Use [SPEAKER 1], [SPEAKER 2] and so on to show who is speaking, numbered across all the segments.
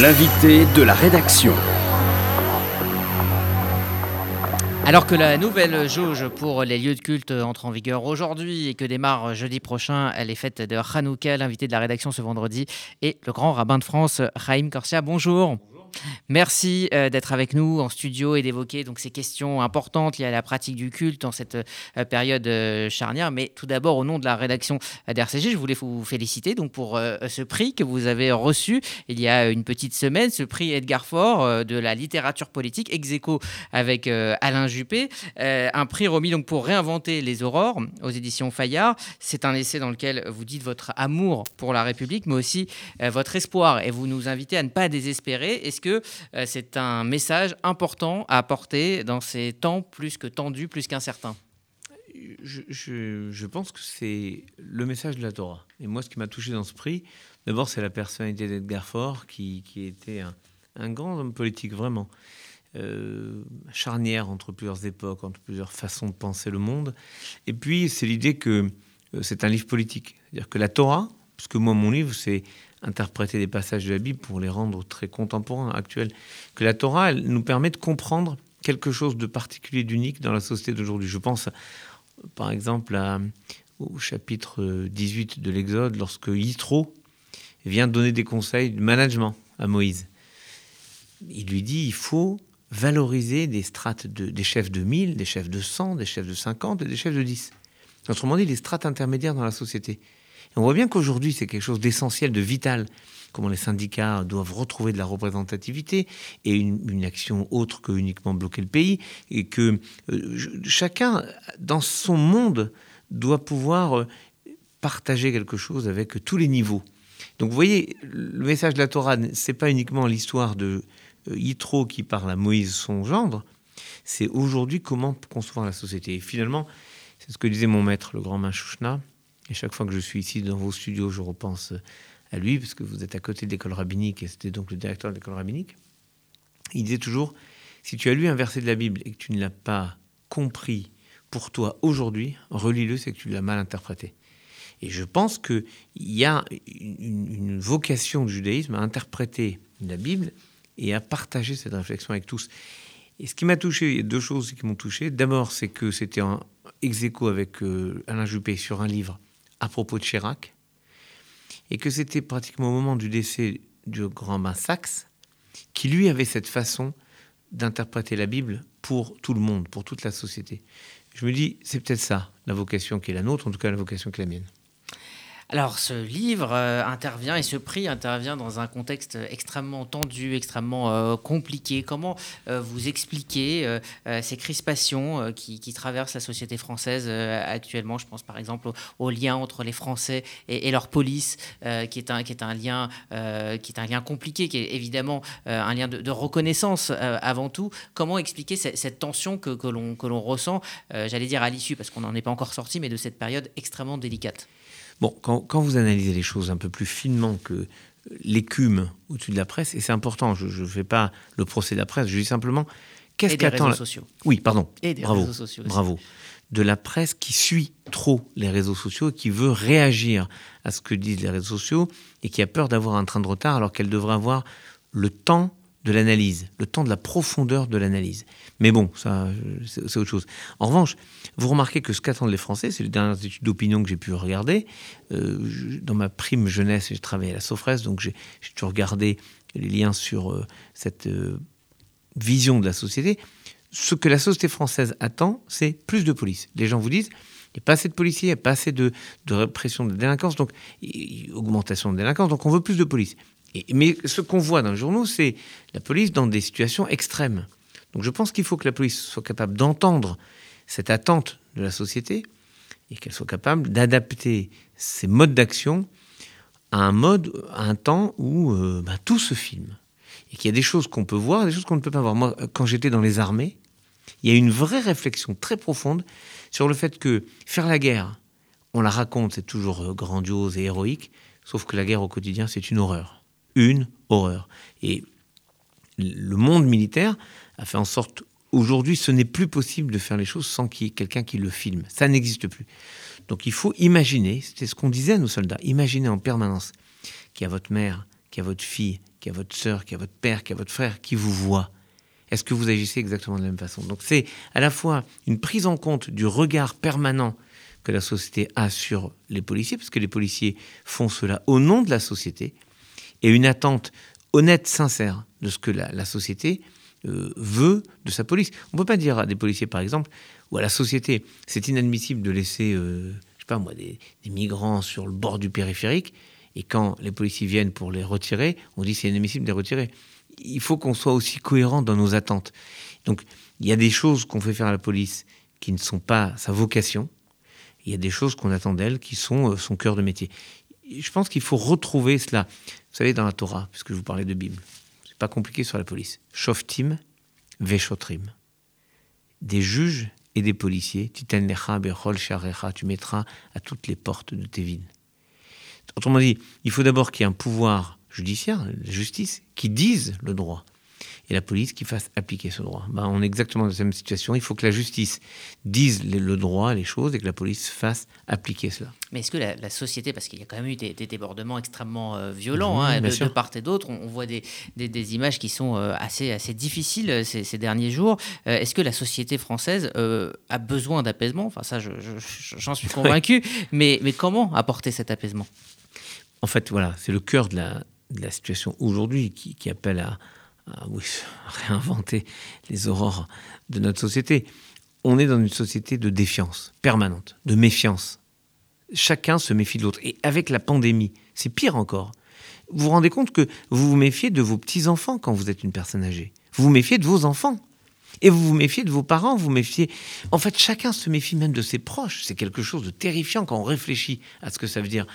[SPEAKER 1] L'invité de la rédaction.
[SPEAKER 2] Alors que la nouvelle jauge pour les lieux de culte entre en vigueur aujourd'hui et que démarre jeudi prochain les fêtes de Hanouka, l'invité de la rédaction ce vendredi est le grand rabbin de France, Raïm Corsia. Bonjour. Merci euh, d'être avec nous en studio et d'évoquer donc ces questions importantes liées à la pratique du culte en cette euh, période euh, charnière. Mais tout d'abord, au nom de la rédaction d'RCG, je voulais vous féliciter donc pour ce prix que vous avez reçu il y a une petite semaine, ce prix Edgar Faure de la littérature politique, ex avec Alain Juppé, un prix remis donc pour réinventer les aurores aux éditions Fayard. C'est un essai dans lequel vous dites votre amour pour la République, mais aussi votre espoir et vous nous invitez à ne pas désespérer. Que euh, c'est un message important à apporter dans ces temps plus que tendus, plus qu'incertains
[SPEAKER 3] je, pense que c'est le message de la Torah. Et moi, ce qui m'a touché dans ce prix, d'abord, c'est la personnalité d'Edgar Faure, qui, était un, grand homme politique, vraiment. Euh, charnière entre plusieurs époques, entre plusieurs façons de penser le monde. Et puis, c'est l'idée que euh, c'est un livre politique. C'est-à-dire que la Torah, parce que moi, mon livre, c'est interpréter des passages de la Bible pour les rendre très contemporains, actuels, que la Torah elle, nous permet de comprendre quelque chose de particulier, d'unique dans la société d'aujourd'hui. Je pense par exemple au chapitre 18 de l'Exode, lorsque Yitro vient donner des conseils de management à Moïse. Il lui dit il faut valoriser des strates de, des chefs de 1000, des chefs de 100, des chefs de 50 et des chefs de 10. Autrement dit, les strates intermédiaires dans la société on voit bien qu'aujourd'hui, c'est quelque chose d'essentiel, de vital, comment les syndicats doivent retrouver de la représentativité et une, action autre que uniquement bloquer le pays, et que euh, chacun, dans son monde, doit pouvoir euh, partager quelque chose avec tous les niveaux. Donc vous voyez, le message de la Torah, c'est pas uniquement l'histoire de euh, Yitro qui parle à Moïse, son gendre, c'est aujourd'hui comment concevoir la société. Et finalement, c'est ce que disait mon maître, le grand Manchouchna, et chaque fois que je suis ici dans vos studios, je repense à lui, parce que vous êtes à côté de l'école rabbinique, et c'était donc le directeur de l'école rabbinique. Il disait toujours, si tu as lu un verset de la Bible et que tu ne l'as pas compris pour toi aujourd'hui, relis-le, c'est que tu l'as mal interprété. Et je pense qu'il y a une, vocation du judaïsme à interpréter la Bible et à partager cette réflexion avec tous. Et ce qui m'a touché, il y a deux choses qui m'ont touché. D'abord, c'est que c'était un ex avec euh, Alain Juppé sur un livre à propos de Chirac, et que c'était pratiquement au moment du décès du grand bain Saxe, qui lui avait cette façon d'interpréter la Bible pour tout le monde, pour toute la société. Je me dis, c'est peut-être ça, la vocation qui est la nôtre, en tout cas la vocation qui est la mienne.
[SPEAKER 2] Alors ce livre euh, intervient et ce prix intervient dans un contexte extrêmement tendu, extrêmement euh, compliqué. Comment euh, vous expliquez ces crispations qui, traversent la société française actuellement? Je pense par exemple au, lien entre les Français et, leur police, qui, est un, lien, compliqué, qui est évidemment un lien de, reconnaissance avant tout. Comment expliquer cette, cette tension que l'on ressent, j'allais dire à l'issue, parce qu'on n'en est pas encore sorti, mais de cette période extrêmement délicate?
[SPEAKER 3] Bon, quand, vous analysez les choses un peu plus finement que l'écume au-dessus de la presse, et c'est important, je ne fais pas le procès de la presse, je dis simplement
[SPEAKER 2] qu'est-ce qu'attend. réseaux sociaux.
[SPEAKER 3] Oui, pardon. Et des bravo, réseaux sociaux. Bravo. De la presse qui suit trop les réseaux sociaux et qui veut réagir à ce que disent les réseaux sociaux et qui a peur d'avoir un train de retard alors qu'elle devrait avoir le temps de l'analyse, le temps de la profondeur de l'analyse. Mais bon, ça, c'est autre chose. En revanche, vous remarquez que ce qu'attendent les Français, c'est les dernières études d'opinion que j'ai pu regarder. Euh, dans ma prime jeunesse, j'ai travaillé à la Sofres, donc j'ai toujours regardé les liens sur euh, cette euh, vision de la société. Ce que la société française attend, c'est plus de police. Les gens vous disent, il n'y a pas assez de policiers, il n'y a pas assez de, de répression de délinquance, donc augmentation de délinquance, donc on veut plus de police mais ce qu'on voit dans les journaux, c'est la police dans des situations extrêmes. Donc je pense qu'il faut que la police soit capable d'entendre cette attente de la société et qu'elle soit capable d'adapter ses modes d'action à un mode, à un temps où euh, bah, tout se filme. Et qu'il y a des choses qu'on peut voir, des choses qu'on ne peut pas voir. Moi, quand j'étais dans les armées, il y a une vraie réflexion très profonde sur le fait que faire la guerre, on la raconte, c'est toujours euh, grandiose et héroïque, sauf que la guerre au quotidien, c'est une horreur une horreur. Et le monde militaire a fait en sorte, aujourd'hui, ce n'est plus possible de faire les choses sans qu'il y ait quelqu'un qui le filme. Ça n'existe plus. Donc il faut imaginer, c'était ce qu'on disait à nos soldats, imaginez en permanence qu'il y a votre mère qu'il y a votre fille, qu'il y a votre sœur, qu'il y a votre père, qu'il y a votre frère qui vous voit Est-ce que vous agissez exactement de la même façon? Donc c'est à la fois une prise en compte du regard permanent que la société a sur les policiers, parce que les policiers font cela au nom de la société, et une attente honnête, sincère de ce que la, société veut de sa police. On ne peut pas dire à des policiers, par exemple, ou à la société, c'est inadmissible de laisser, euh, je sais pas moi, des, migrants sur le bord du périphérique, et quand les policiers viennent pour les retirer, on dit c'est inadmissible de les retirer. Il faut qu'on soit aussi cohérent dans nos attentes. Donc, il y a des choses qu'on fait faire à la police qui ne sont pas sa vocation, il y a des choses qu'on attend d'elle qui sont euh, son cœur de métier. Je pense qu'il faut retrouver cela. Vous savez, dans la Torah, puisque je vous parlais de Bible, pas compliqué sur la police. Shoftim, Veshotrim. Des juges et des policiers, tu mettras à toutes les portes de tes villes. Autrement dit, il faut d'abord qu'il y ait un pouvoir judiciaire, la justice, qui dise le droit et la police qui fasse appliquer ce droit. Ben, on est exactement dans la même situation. Il faut que la justice dise le droit, les choses, et que la police fasse appliquer cela.
[SPEAKER 2] Mais est-ce que la, société, parce qu'il y a quand même eu des, débordements extrêmement euh, violents hein, de, part et d'autre, on, voit des, des, images qui sont euh, assez, assez difficiles euh, ces, derniers jours. est-ce que la société française a besoin d'apaisement? Enfin, ça, j'en suis convaincu. mais, mais comment apporter cet apaisement?
[SPEAKER 3] En fait, voilà, c'est le cœur de la, de la situation aujourd'hui qui, qui appelle à, ah oui, réinventer les aurores de notre société. On est dans une société de défiance permanente, de méfiance. Chacun se méfie de l'autre. Et avec la pandémie, c'est pire encore. Vous vous rendez compte que vous vous méfiez de vos petits-enfants quand vous êtes une personne âgée. Vous vous méfiez de vos enfants. Et vous vous méfiez de vos parents, vous méfiez. En fait, chacun se méfie même de ses proches. C'est quelque chose de terrifiant quand on réfléchit à ce que ça veut dire.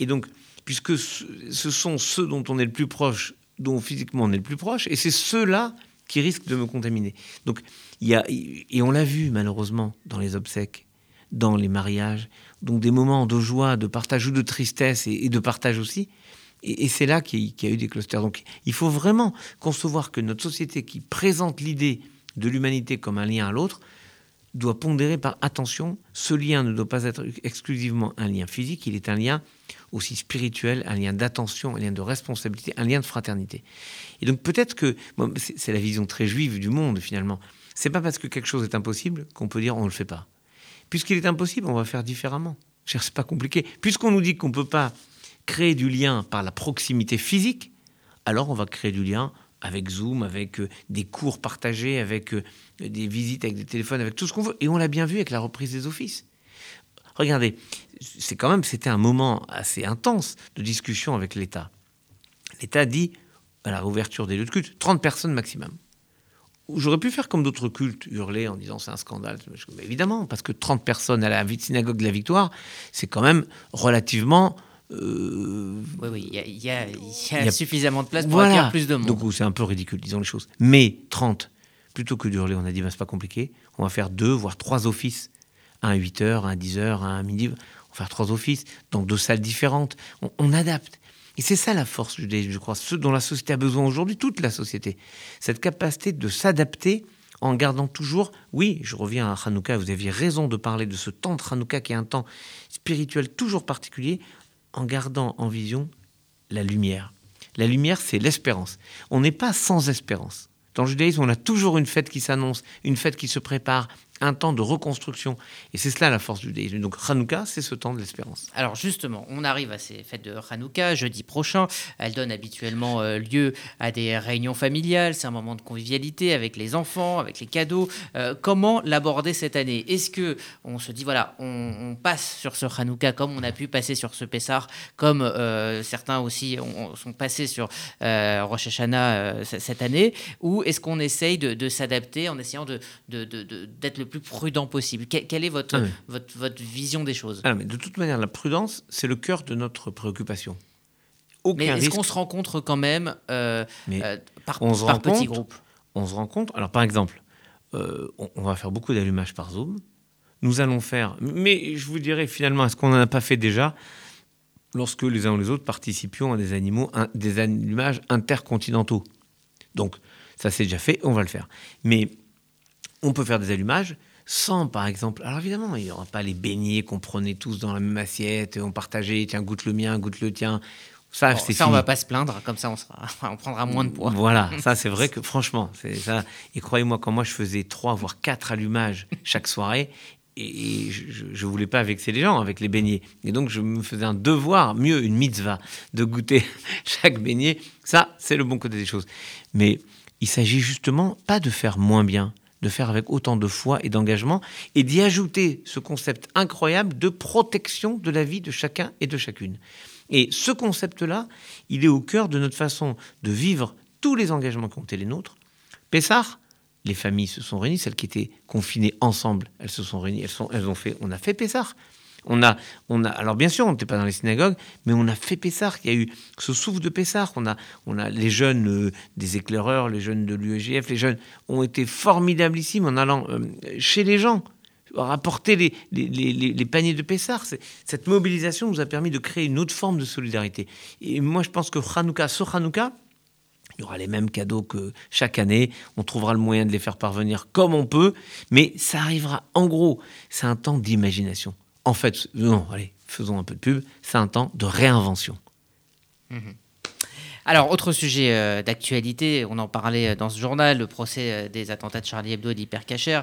[SPEAKER 3] Et donc, puisque ce sont ceux dont on est le plus proche dont physiquement on est le plus proche, et c'est ceux-là qui risquent de me contaminer. Donc, il y a, et on l'a vu malheureusement dans les obsèques, dans les mariages, donc des moments de joie, de partage ou de tristesse et, de partage aussi. Et, c'est là qu'il y, a eu des clusters. Donc, il faut vraiment concevoir que notre société qui présente l'idée de l'humanité comme un lien à l'autre doit pondérer par attention, ce lien ne doit pas être exclusivement un lien physique, il est un lien aussi spirituel, un lien d'attention, un lien de responsabilité, un lien de fraternité. Et donc peut-être que c'est la vision très juive du monde finalement. C'est pas parce que quelque chose est impossible qu'on peut dire on ne le fait pas. Puisqu'il est impossible, on va faire différemment. C'est pas compliqué. Puisqu'on nous dit qu'on ne peut pas créer du lien par la proximité physique, alors on va créer du lien avec Zoom, avec euh, des cours partagés, avec euh, des visites avec des téléphones, avec tout ce qu'on veut. Et on l'a bien vu avec la reprise des offices. Regardez, c'est quand même, c'était un moment assez intense de discussion avec l'État. L'État dit, à la réouverture des lieux de culte, 30 personnes maximum. J'aurais pu faire comme d'autres cultes, hurler en disant c'est un scandale. évidemment, parce que 30 personnes à la synagogue de la Victoire, c'est quand même relativement.
[SPEAKER 2] Euh, oui, oui, il y, a suffisamment de place pour accueillir plus de monde.
[SPEAKER 3] Donc c'est un peu ridicule, disons les choses. Mais 30, plutôt que d'hurler, on a dit, ben, c'est pas compliqué, on va faire deux, voire trois offices un à 8 heures, un à 10 heures, un à midi. On va faire trois offices, donc deux salles différentes. On, adapte. Et c'est ça la force je crois, ce dont la société a besoin aujourd'hui, toute la société. Cette capacité de s'adapter en gardant toujours, oui, je reviens à Hanouka, vous aviez raison de parler de ce temps de Hanouka qui est un temps spirituel toujours particulier, en gardant en vision la lumière. La lumière, c'est l'espérance. On n'est pas sans espérance. Dans le judaïsme, on a toujours une fête qui s'annonce, une fête qui se prépare, un temps de reconstruction. Et c'est cela la force du judaïsme. Donc Hanouka, c'est ce temps de l'espérance.
[SPEAKER 2] Alors justement, on arrive à ces fêtes de Hanouka jeudi prochain. Elles donnent habituellement euh, lieu à des réunions familiales. C'est un moment de convivialité avec les enfants, avec les cadeaux. Euh, comment l'aborder cette année? Est-ce que on se dit voilà, on, passe sur ce Hanouka comme on a pu passer sur ce Pessar, comme euh, certains aussi sont passés sur Rosh Hashanah cette année, ou est-ce qu'on essaye de, s'adapter en essayant d'être de, de, le plus prudent possible. quelle est votre, ah votre, votre, vision des choses?
[SPEAKER 3] Ah, mais De toute manière, la prudence, c'est le cœur de notre préoccupation.
[SPEAKER 2] mais est-ce qu'on se rencontre quand même euh, euh, par, on par petits groupes?
[SPEAKER 3] On se rencontre. Alors, par exemple, euh, on, va faire beaucoup d'allumages par Zoom. Nous allons faire. Mais je vous dirais finalement, est-ce qu'on n'en a pas fait déjà lorsque les uns ou les autres participions à des, animaux, des allumages intercontinentaux? Donc, ça c'est déjà fait, on va le faire. Mais on peut faire des allumages sans, par exemple. Alors évidemment, il n'y aura pas les beignets qu'on prenait tous dans la même assiette, on partageait, tiens, goûte le mien, goûte le tien. Ça,
[SPEAKER 2] Bon,
[SPEAKER 3] c'est
[SPEAKER 2] ça, on
[SPEAKER 3] fini.
[SPEAKER 2] va pas se plaindre, comme ça on, sera, on prendra moins de poids.
[SPEAKER 3] Voilà, ça c'est vrai que franchement, c'est ça. Et croyez-moi, quand moi je faisais trois voire quatre allumages chaque soirée, et et je, je voulais pas vexer les gens avec les beignets, et donc je me faisais un devoir, mieux une mitzvah, de goûter chaque beignet. Ça, c'est le bon côté des choses. Mais il s'agit justement pas de faire moins bien, de faire avec autant de foi et d'engagement, et d'y ajouter ce concept incroyable de protection de la vie de chacun et de chacune. Et ce concept-là, il est au cœur de notre façon de vivre tous les engagements qui ont été les nôtres. Pessar, les familles se sont réunies, celles qui étaient confinées ensemble, elles se sont réunies, elles, elles ont fait, on a fait Pessar. On a, on a, alors bien sûr, on n'était pas dans les synagogues, mais on a fait Pessar. Il y a eu ce souffle de Pessar. On a, on a les jeunes euh, des éclaireurs, les jeunes de l'UEGF, les jeunes ont été formidablissimes en allant euh, chez les gens, rapporter les, les paniers de Pessar. Cette mobilisation nous a permis de créer une autre forme de solidarité. Et moi, je pense que Hanouka, sur Hanouka, il y aura les mêmes cadeaux que chaque année. On trouvera le moyen de les faire parvenir comme on peut, mais ça arrivera. En gros, c'est un temps d'imagination. En fait, non, allez, faisons un peu de pub. C'est un temps de réinvention.
[SPEAKER 2] Mmh. Alors, autre sujet euh, d'actualité, on en parlait dans ce journal, le procès euh, des attentats de Charlie Hebdo et d'Hypercacher.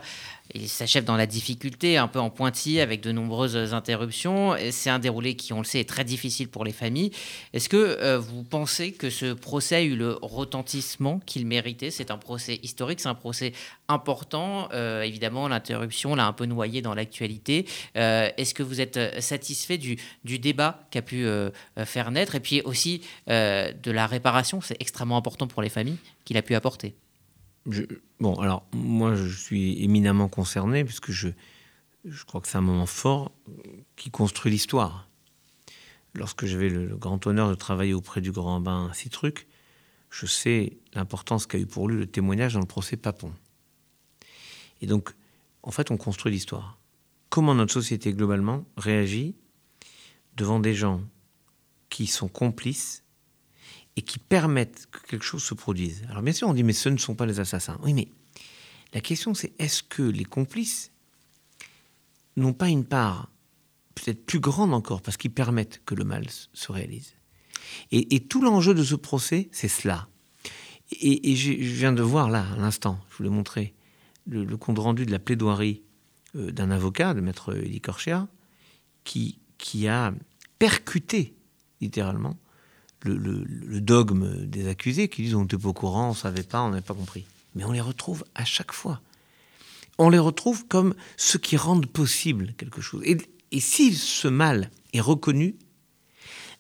[SPEAKER 2] Il s'achève dans la difficulté, un peu en pointillé, avec de nombreuses interruptions. C'est un déroulé qui, on le sait, est très difficile pour les familles. Est-ce que euh, vous pensez que ce procès a eu le retentissement qu'il méritait? C'est un procès historique, c'est un procès important. Euh, évidemment, l'interruption l'a un peu noyé dans l'actualité. Euh, Est-ce que vous êtes satisfait du, du débat qu'a pu faire naître? Et puis aussi de la réparation C'est extrêmement important pour les familles qu'il a pu apporter.
[SPEAKER 3] Bon, alors, moi, je suis éminemment concerné, puisque je, je crois que c'est un moment fort qui construit l'histoire. Lorsque j'avais le, le, grand honneur de travailler auprès du grand bain Citruc, je sais l'importance qu'a eu pour lui le témoignage dans le procès Papon. Et donc, en fait, on construit l'histoire. Comment notre société, globalement, réagit devant des gens qui sont complices et qui permettent que quelque chose se produise. Alors bien sûr, on dit, mais ce ne sont pas les assassins. Oui, mais la question, c'est est-ce que les complices n'ont pas une part peut-être plus grande encore, parce qu'ils permettent que le mal se réalise? Et, tout l'enjeu de ce procès, c'est cela. Et, je viens de voir là, à l'instant, je vous l'ai montré, le, compte rendu de la plaidoirie euh, d'un avocat, de maître Elie Korchia, qui, qui a percuté, littéralement, le, le, le, dogme des accusés qui disent on n'était pas au courant, on ne savait pas, on n'avait pas compris. Mais on les retrouve à chaque fois. On les retrouve comme ceux qui rendent possible quelque chose. Et, et si ce mal est reconnu,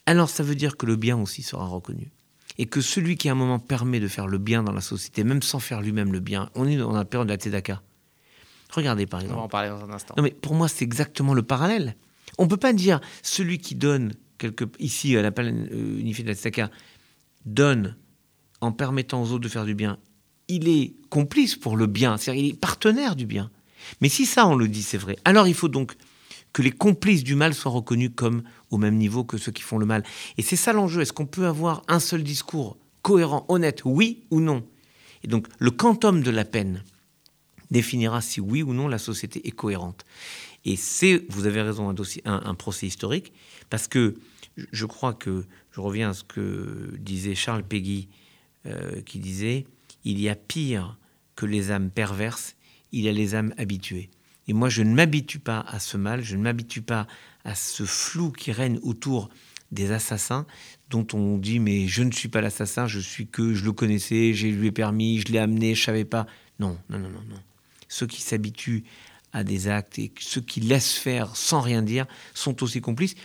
[SPEAKER 3] alors ça veut dire que le bien aussi sera reconnu. Et que celui qui à un moment permet de faire le bien dans la société, même sans faire lui-même le bien, on est dans la période de la Tzedaka. Regardez par exemple.
[SPEAKER 2] On va en parler dans un instant.
[SPEAKER 3] Non mais pour moi c'est exactement le parallèle. On ne peut pas dire celui qui donne quelque, ici à la plaine unifiée de la Tzedaka donne en permettant aux autres de faire du bien. Il est complice pour le bien, c'est-à-dire il est partenaire du bien. Mais si ça on le dit, c'est vrai. Alors il faut donc que les complices du mal soient reconnus comme au même niveau que ceux qui font le mal. Et c'est ça l'enjeu. Est-ce qu'on peut avoir un seul discours cohérent, honnête, oui ou non? Et donc le quantum de la peine définira si oui ou non la société est cohérente. Et c'est, vous avez raison, un, procès historique, parce que je crois que, je reviens à ce que disait Charles Péguy, euh, qui disait, il y a pire que les âmes perverses, il y a les âmes habituées. Et moi, je ne m'habitue pas à ce mal, je ne m'habitue pas à ce flou qui règne autour des assassins, dont on dit mais je ne suis pas l'assassin, je suis que je le connaissais, j'ai lui ai permis, je l'ai amené, je savais pas. Non, non, non, non, non. Ceux qui s'habituent à des actes et ceux qui laissent faire sans rien dire sont aussi complices.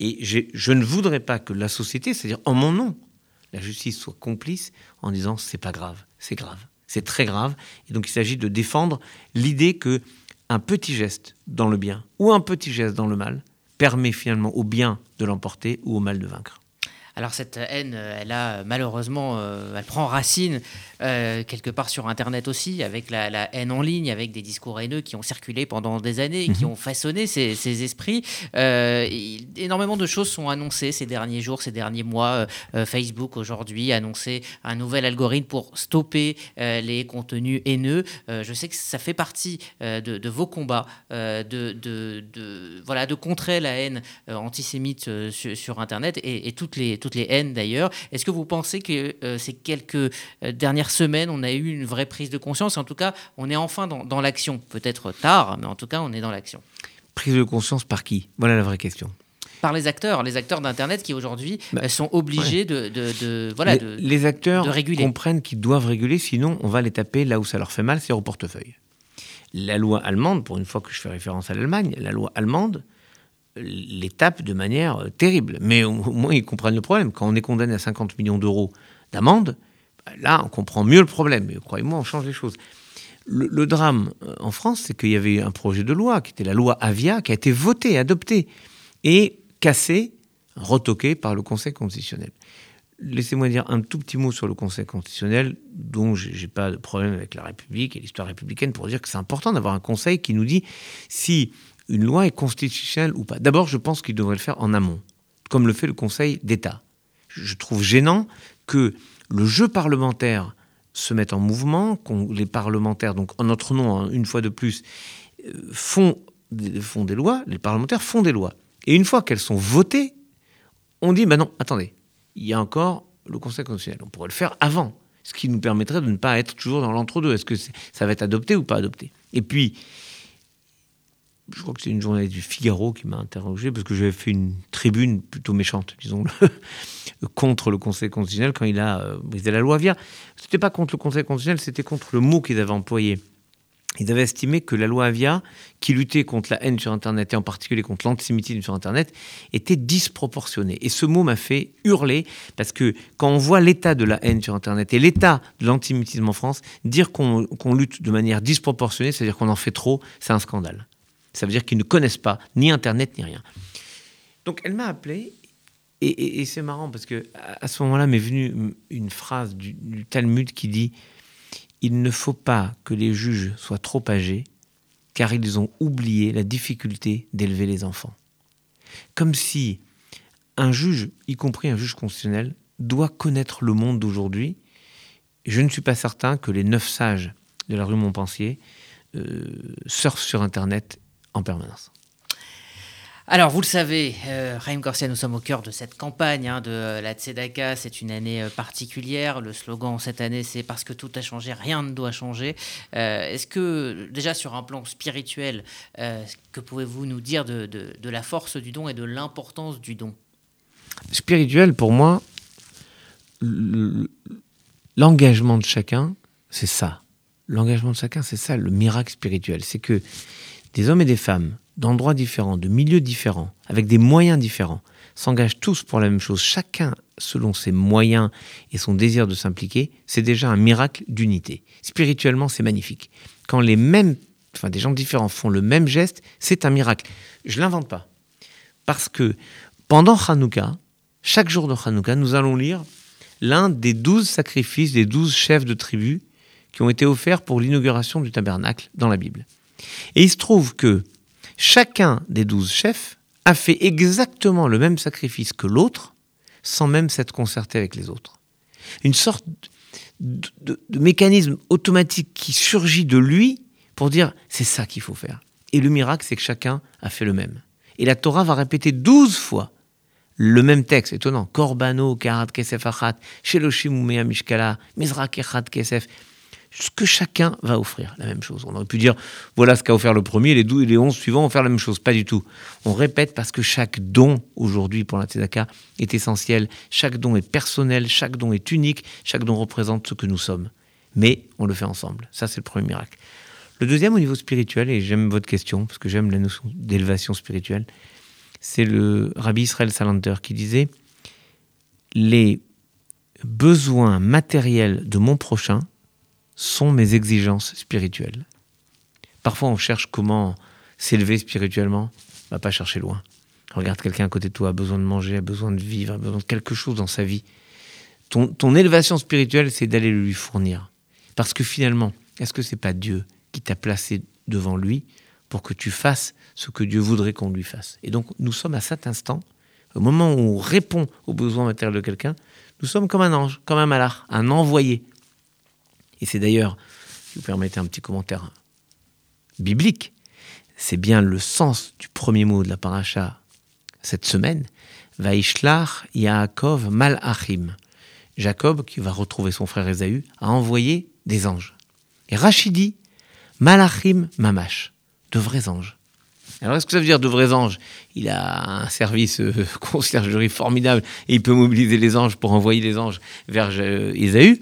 [SPEAKER 3] Et je ne voudrais pas que la société, c'est-à-dire en mon nom, la justice soit complice en disant c'est pas grave, c'est grave, c'est très grave. Et donc il s'agit de défendre l'idée que un petit geste dans le bien ou un petit geste dans le mal permet finalement au bien de l'emporter ou au mal de vaincre.
[SPEAKER 2] Alors cette haine, elle a malheureusement, euh, elle prend racine euh, quelque part sur Internet aussi, avec la, la, haine en ligne, avec des discours haineux qui ont circulé pendant des années, et qui ont façonné ces, ces esprits. Euh, énormément de choses sont annoncées ces derniers jours, ces derniers mois. Euh, Facebook aujourd'hui a annoncé un nouvel algorithme pour stopper euh, les contenus haineux. Euh, je sais que ça fait partie de, de, vos combats, de, de, voilà, de contrer la haine antisémite sur, sur, Internet et, et toutes les toutes les haines d'ailleurs. Est-ce que vous pensez que ces quelques dernières semaines, on a eu une vraie prise de conscience? En tout cas, on est enfin dans, dans l'action. Peut-être tard, mais en tout cas, on est dans l'action.
[SPEAKER 3] Prise de conscience par qui? Voilà la vraie question
[SPEAKER 2] par les acteurs, les acteurs d'Internet qui aujourd'hui bah, sont obligés de, voilà,
[SPEAKER 3] les, les acteurs comprennent qu'ils doivent réguler, sinon on va les taper là où ça leur fait mal, c'est au portefeuille. La loi allemande, pour une fois que je fais référence à l'Allemagne, la loi allemande les tape de manière euh, terrible. Mais au, moins ils comprennent le problème. Quand on est condamné à 50 millions d'euros d'amende, bah, là on comprend mieux le problème. Croyez-moi, on change les choses. Le, le drame euh, en France, c'est qu'il y avait un projet de loi qui était la loi Avia, qui a été voté, adopté. Et cassé, retoqué par le Conseil constitutionnel. Laissez-moi dire un tout petit mot sur le Conseil constitutionnel, dont je n'ai pas de problème avec la République et l'histoire républicaine, pour dire que c'est important d'avoir un Conseil qui nous dit si une loi est constitutionnelle ou pas. D'abord, je pense qu'il devrait le faire en amont, comme le fait le Conseil d'État. Je trouve gênant que le jeu parlementaire se mette en mouvement, que les parlementaires, donc en notre nom, hein, une fois de plus, euh, font, font des lois, les parlementaires font des lois. Et une fois qu'elles sont votées, on dit, ben non, attendez, il y a encore le Conseil constitutionnel. On pourrait le faire avant, ce qui nous permettrait de ne pas être toujours dans l'entre-deux. Est-ce que ça va être adopté ou pas adopté? Et puis, je crois que c'est une journée du Figaro qui m'a interrogé, parce que j'avais fait une tribune plutôt méchante, disons-le, contre le Conseil constitutionnel quand il a euh, brisé la loi Via. C'était pas contre le Conseil constitutionnel, c'était contre le mot qu'ils avaient employé ils avaient estimé que la loi Avia, qui luttait contre la haine sur Internet et en particulier contre l'antisémitisme sur Internet, était disproportionnée. Et ce mot m'a fait hurler parce que quand on voit l'état de la haine sur Internet et l'état de l'antisémitisme en France, dire qu'on lutte de manière disproportionnée, c'est-à-dire qu'on en fait trop, c'est un scandale. Ça veut dire qu'ils ne connaissent pas ni Internet ni rien. Donc elle m'a appelé et, c'est marrant parce que à ce moment-là m'est venue une phrase du Talmud qui dit il ne faut pas que les juges soient trop âgés, car ils ont oublié la difficulté d'élever les enfants. Comme si un juge, y compris un juge constitutionnel, doit connaître le monde d'aujourd'hui. Je ne suis pas certain que les neuf sages de la rue Montpensier euh, surfent sur Internet en permanence.
[SPEAKER 2] Alors, vous le savez, euh, Raïm Corsia, nous sommes au cœur de cette campagne hein, de la Tzedaka. C'est une année euh, particulière. Le slogan cette année, c'est parce que tout a changé, rien ne doit changer. Euh, est-ce que, déjà sur un plan spirituel, que pouvez-vous nous dire de, de, la force du don et de l'importance du don?
[SPEAKER 3] Spirituel, pour moi, l'engagement de chacun, c'est ça. L'engagement de chacun, c'est ça, le miracle spirituel. C'est que des hommes et des femmes d'endroits différents, de milieux différents, avec des moyens différents, s'engagent tous pour la même chose, chacun selon ses moyens et son désir de s'impliquer, c'est déjà un miracle d'unité. Spirituellement, c'est magnifique. Quand les mêmes, enfin des gens différents font le même geste, c'est un miracle. Je l'invente pas. Parce que pendant Hanouka, chaque jour de Hanouka, nous allons lire l'un des douze sacrifices des douze chefs de tribu qui ont été offerts pour l'inauguration du tabernacle dans la Bible. Et il se trouve que Chacun des douze chefs a fait exactement le même sacrifice que l'autre, sans même s'être concerté avec les autres. Une sorte de, mécanisme automatique qui surgit de lui pour dire c'est ça qu'il faut faire. Et le miracle, c'est que chacun a fait le même. Et la Torah va répéter douze fois le même texte, étonnant. Korbano, Karat, Kesef, Achat, Sheloshim, Mishkala, Mizrak, Kesef ce que chacun va offrir, la même chose. On aurait pu dire, voilà ce qu'a offert le premier, les 12 et les 11 suivants vont faire la même chose. Pas du tout. On répète parce que chaque don, aujourd'hui, pour la Tzedaka, est essentiel. Chaque don est personnel, chaque don est unique, chaque don représente ce que nous sommes. Mais on le fait ensemble. Ça, c'est le premier miracle. Le deuxième, au niveau spirituel, et j'aime votre question, parce que j'aime la notion d'élévation spirituelle, c'est le rabbi Israël Salanter qui disait, les besoins matériels de mon prochain sont mes exigences spirituelles. Parfois, on cherche comment s'élever spirituellement. On va pas chercher loin. Regarde quelqu'un à côté de toi a besoin de manger, a besoin de vivre, a besoin de quelque chose dans sa vie. Ton, ton élévation spirituelle, c'est d'aller le lui fournir. Parce que finalement, est-ce que c'est pas Dieu qui t'a placé devant lui pour que tu fasses ce que Dieu voudrait qu'on lui fasse? Et donc, nous sommes à cet instant, au moment où on répond aux besoins matériels de quelqu'un, nous sommes comme un ange, comme un malard, un envoyé et c'est d'ailleurs, si vous permettez un petit commentaire biblique, c'est bien le sens du premier mot de la paracha cette semaine. Vaishlach Yaakov Malachim. Jacob, qui va retrouver son frère Esaü, a envoyé des anges. Et Rachidi, Malachim Mamash, de vrais anges. Alors, est-ce que ça veut dire de vrais anges? Il a un service euh, conciergerie formidable et il peut mobiliser les anges pour envoyer les anges vers Esaü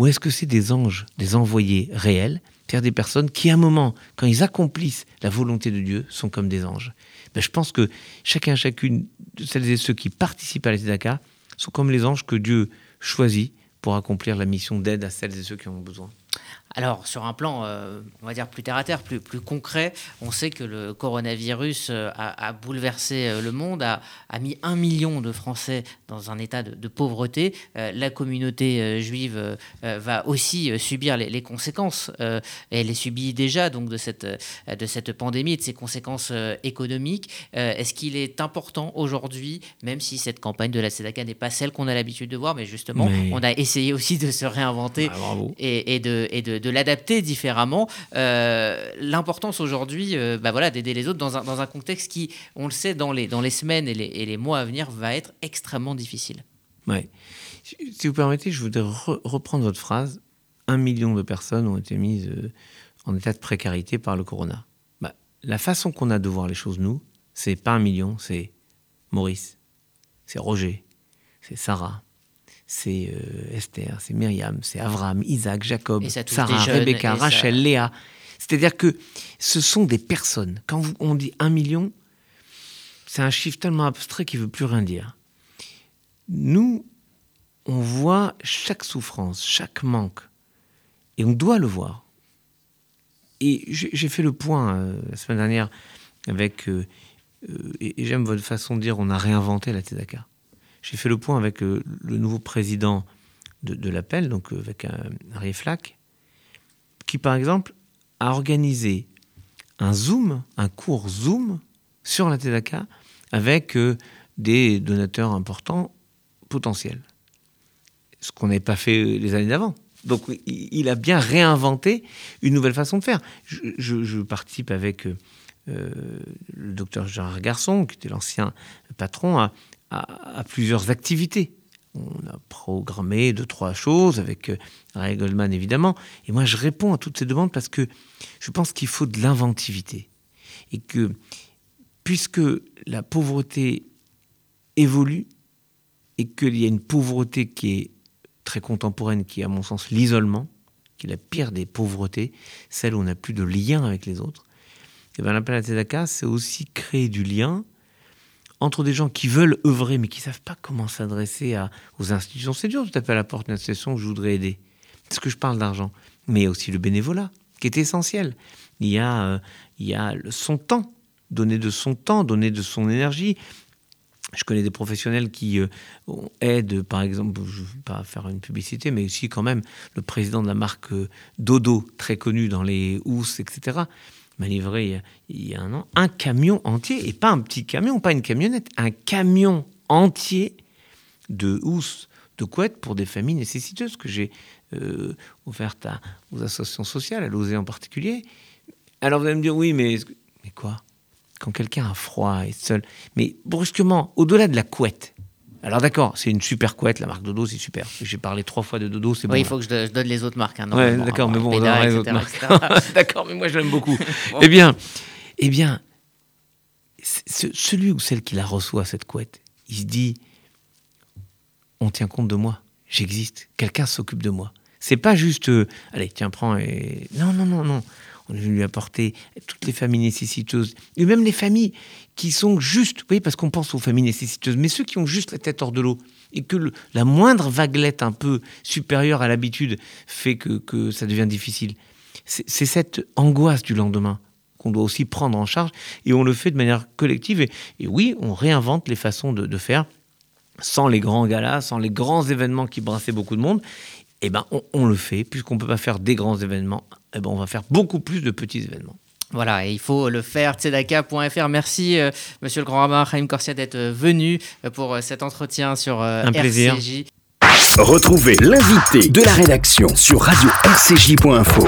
[SPEAKER 3] Ou est-ce que c'est des anges, des envoyés réels, c'est-à-dire des personnes qui, à un moment, quand ils accomplissent la volonté de Dieu, sont comme des anges? Ben, Je pense que chacun, chacune de celles et ceux qui participent à la Tzedaka sont comme les anges que Dieu choisit pour accomplir la mission d'aide à celles et ceux qui en ont besoin.
[SPEAKER 2] Alors, sur un plan, euh, on va dire plus terre à terre, plus, plus concret, on sait que le coronavirus euh, a, bouleversé euh, le monde, a, mis un million de Français dans un état de, pauvreté. la communauté juive va aussi subir les, conséquences. elle les subit déjà donc de cette, de cette pandémie et de ses conséquences économiques. Est-ce qu'il est important aujourd'hui, même si cette campagne de la SEDACA n'est pas celle qu'on a l'habitude de voir, mais justement, on a essayé aussi de se réinventer bah, et, et, de, et de de l'adapter différemment. Euh, l'importance aujourd'hui euh, bah voilà, d'aider les autres dans un, dans un, contexte qui, on le sait, dans les, dans les semaines et les, et les mois à venir, va être extrêmement difficile.
[SPEAKER 3] Ouais. Si vous permettez, je voudrais reprendre votre phrase. Un million de personnes ont été mises euh, en état de précarité par le corona. Bah, la façon qu'on a de voir les choses, nous, c'est pas un million, c'est Maurice, c'est Roger, c'est Sarah, c'est euh, Esther, c'est Myriam, c'est Abraham, Isaac, Jacob, Sarah, Rebecca, Rachel, Léa. C'est-à-dire que ce sont des personnes. Quand on dit un million, c'est un chiffre tellement abstrait qu'il ne veut plus rien dire. Nous, on voit chaque souffrance, chaque manque, et on doit le voir. Et j'ai fait le point euh, la semaine dernière avec, euh, et, j'aime votre façon de dire, on a réinventé la Tzedaka j'ai fait le point avec euh, le, nouveau président de, l'appel, donc euh, avec un, Harry Flack, qui par exemple a organisé un Zoom, un cours Zoom sur la TEDACA avec euh, des donateurs importants potentiels. Ce qu'on n'avait pas fait les années d'avant. Donc il a bien réinventé une nouvelle façon de faire. Je, participe avec le docteur Gérard Garçon, qui était l'ancien patron, à, à, plusieurs activités. On a programmé deux, trois choses avec euh, Ray Goldman évidemment. Et moi, je réponds à toutes ces demandes parce que je pense qu'il faut de l'inventivité. Et que, puisque la pauvreté évolue et qu'il y a une pauvreté qui est très contemporaine, qui est à mon sens l'isolement, qui est la pire des pauvretés, celle où on n'a plus de lien avec les autres, et bien l'appel à Tzedaka, c'est aussi créer du lien entre des gens qui veulent œuvrer mais qui ne savent pas comment s'adresser aux institutions. C'est dur de taper à la porte d'une association que je voudrais aider. Parce que je parle d'argent. Mais aussi le bénévolat, qui est essentiel. Il y a, euh, son temps, donner de son temps, donner de son énergie. Je connais des professionnels qui euh, aident, par exemple, je ne veux pas faire une publicité, mais aussi quand même le président de la marque euh, Dodo, très connu dans les housses, etc m'a livré il y a un an un camion entier, et pas un petit camion, pas une camionnette, un camion entier de housses, de couettes pour des familles nécessiteuses que j'ai euh, offertes aux associations sociales, à l'OSE en particulier. Alors vous allez me dire, oui, mais, mais quoi? Quand quelqu'un a froid et seul, mais brusquement, au-delà de la couette, alors d'accord, c'est une super couette, la marque Dodo, c'est super. J'ai parlé trois fois de Dodo, c'est bon.
[SPEAKER 2] Oui, il faut que je, donne les autres marques. Hein,
[SPEAKER 3] ouais, d'accord, mais bon, on les autres marques. d'accord, mais moi je l'aime beaucoup. Eh bien, eh bien, celui ou celle qui la reçoit, cette couette, il se dit, on tient compte de moi, j'existe, quelqu'un s'occupe de moi. C'est pas juste, euh, allez, tiens, prends et... Non, non, non, non on venu lui apporter toutes les familles nécessiteuses, et même les familles qui sont juste, oui, parce qu'on pense aux familles nécessiteuses, mais ceux qui ont juste la tête hors de l'eau, et que la moindre vaguelette un peu supérieure à l'habitude fait que, ça devient difficile. C'est cette angoisse du lendemain qu'on doit aussi prendre en charge, et on le fait de manière collective, et, oui, on réinvente les façons de, faire sans les grands galas, sans les grands événements qui brassaient beaucoup de monde, eh ben, on, le fait, puisqu'on ne peut pas faire des grands événements, eh ben, on va faire beaucoup plus de petits événements.
[SPEAKER 2] Voilà, il faut le faire, tzedaka.fr. Merci, euh, monsieur le grand rabbin Chaim Corsia, d'être euh, venu euh, pour cet entretien sur Un plaisir.
[SPEAKER 1] Retrouvez l'invité de la rédaction sur radio-rcj.info.